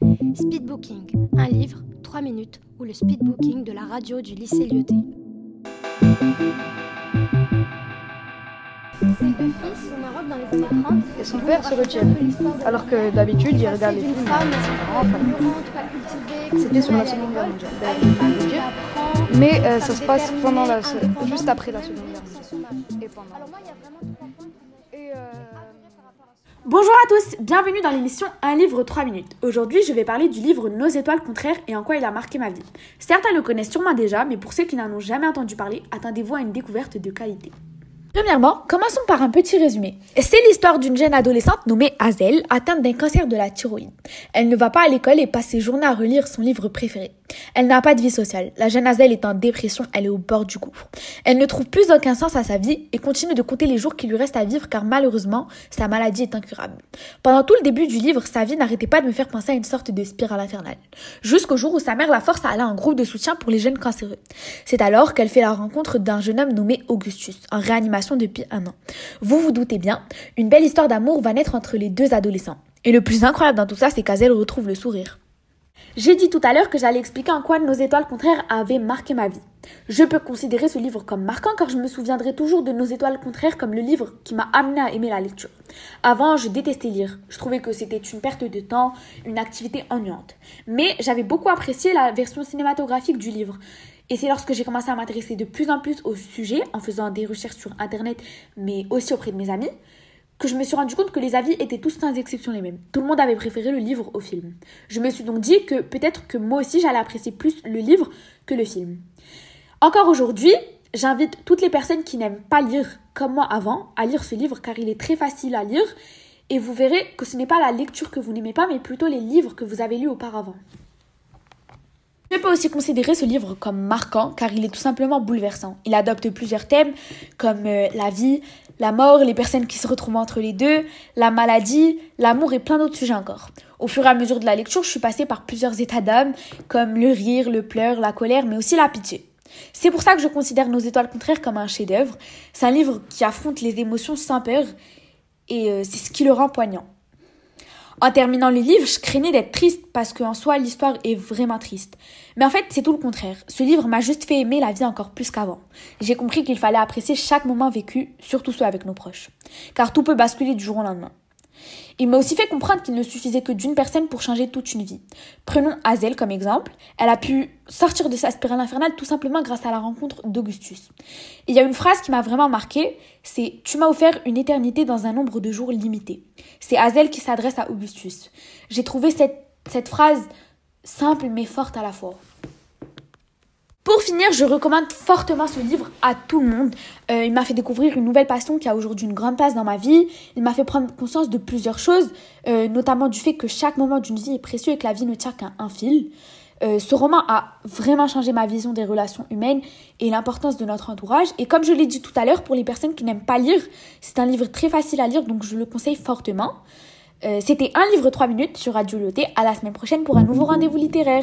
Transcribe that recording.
Speedbooking, un livre, 3 minutes, ou le speedbooking de la radio du lycée Lyoté. Et son père se retient. Alors que d'habitude, il regarde les films. C'était sur la Seconde Guerre mondiale. Mais euh, ça se passe pendant la, juste après la Seconde Guerre Bonjour à tous, bienvenue dans l'émission Un livre 3 minutes. Aujourd'hui, je vais parler du livre Nos étoiles contraires et en quoi il a marqué ma vie. Certains le connaissent sûrement déjà, mais pour ceux qui n'en ont jamais entendu parler, attendez-vous à une découverte de qualité. Premièrement, commençons par un petit résumé. C'est l'histoire d'une jeune adolescente nommée Hazel, atteinte d'un cancer de la thyroïde. Elle ne va pas à l'école et passe ses journées à relire son livre préféré. Elle n'a pas de vie sociale. La jeune Hazel est en dépression, elle est au bord du gouffre. Elle ne trouve plus aucun sens à sa vie et continue de compter les jours qui lui restent à vivre car malheureusement, sa maladie est incurable. Pendant tout le début du livre, sa vie n'arrêtait pas de me faire penser à une sorte de spirale infernale. Jusqu'au jour où sa mère la force à aller à un groupe de soutien pour les jeunes cancéreux. C'est alors qu'elle fait la rencontre d'un jeune homme nommé Augustus, en réanimation depuis un an. Vous vous doutez bien, une belle histoire d'amour va naître entre les deux adolescents. Et le plus incroyable dans tout ça, c'est qu'Azel retrouve le sourire. J'ai dit tout à l'heure que j'allais expliquer en quoi Nos étoiles contraires avaient marqué ma vie. Je peux considérer ce livre comme marquant car je me souviendrai toujours de Nos étoiles contraires comme le livre qui m'a amené à aimer la lecture. Avant, je détestais lire. Je trouvais que c'était une perte de temps, une activité ennuyante. Mais j'avais beaucoup apprécié la version cinématographique du livre. Et c'est lorsque j'ai commencé à m'intéresser de plus en plus au sujet, en faisant des recherches sur Internet, mais aussi auprès de mes amis, que je me suis rendu compte que les avis étaient tous sans exception les mêmes. Tout le monde avait préféré le livre au film. Je me suis donc dit que peut-être que moi aussi j'allais apprécier plus le livre que le film. Encore aujourd'hui, j'invite toutes les personnes qui n'aiment pas lire comme moi avant à lire ce livre car il est très facile à lire et vous verrez que ce n'est pas la lecture que vous n'aimez pas mais plutôt les livres que vous avez lus auparavant. Je peux aussi considérer ce livre comme marquant car il est tout simplement bouleversant. Il adopte plusieurs thèmes comme euh, la vie, la mort, les personnes qui se retrouvent entre les deux, la maladie, l'amour et plein d'autres sujets encore. Au fur et à mesure de la lecture, je suis passée par plusieurs états d'âme, comme le rire, le pleur, la colère, mais aussi la pitié. C'est pour ça que je considère Nos étoiles contraires comme un chef-d'œuvre. C'est un livre qui affronte les émotions sans peur et euh, c'est ce qui le rend poignant. En terminant le livre, je craignais d'être triste parce qu'en soi, l'histoire est vraiment triste. Mais en fait, c'est tout le contraire. Ce livre m'a juste fait aimer la vie encore plus qu'avant. J'ai compris qu'il fallait apprécier chaque moment vécu, surtout ceux avec nos proches. Car tout peut basculer du jour au lendemain. Il m'a aussi fait comprendre qu'il ne suffisait que d'une personne pour changer toute une vie. Prenons Hazel comme exemple. Elle a pu sortir de sa spirale infernale tout simplement grâce à la rencontre d'Augustus. Il y a une phrase qui m'a vraiment marqué, c'est Tu m'as offert une éternité dans un nombre de jours limité. C'est Hazel qui s'adresse à Augustus. J'ai trouvé cette, cette phrase simple mais forte à la fois. Finir, je recommande fortement ce livre à tout le monde. Euh, il m'a fait découvrir une nouvelle passion qui a aujourd'hui une grande place dans ma vie. Il m'a fait prendre conscience de plusieurs choses, euh, notamment du fait que chaque moment d'une vie est précieux et que la vie ne tient qu'à un fil. Euh, ce roman a vraiment changé ma vision des relations humaines et l'importance de notre entourage. Et comme je l'ai dit tout à l'heure, pour les personnes qui n'aiment pas lire, c'est un livre très facile à lire, donc je le conseille fortement. C'était un livre 3 minutes sur Radio Loté. À la semaine prochaine pour un nouveau rendez-vous littéraire.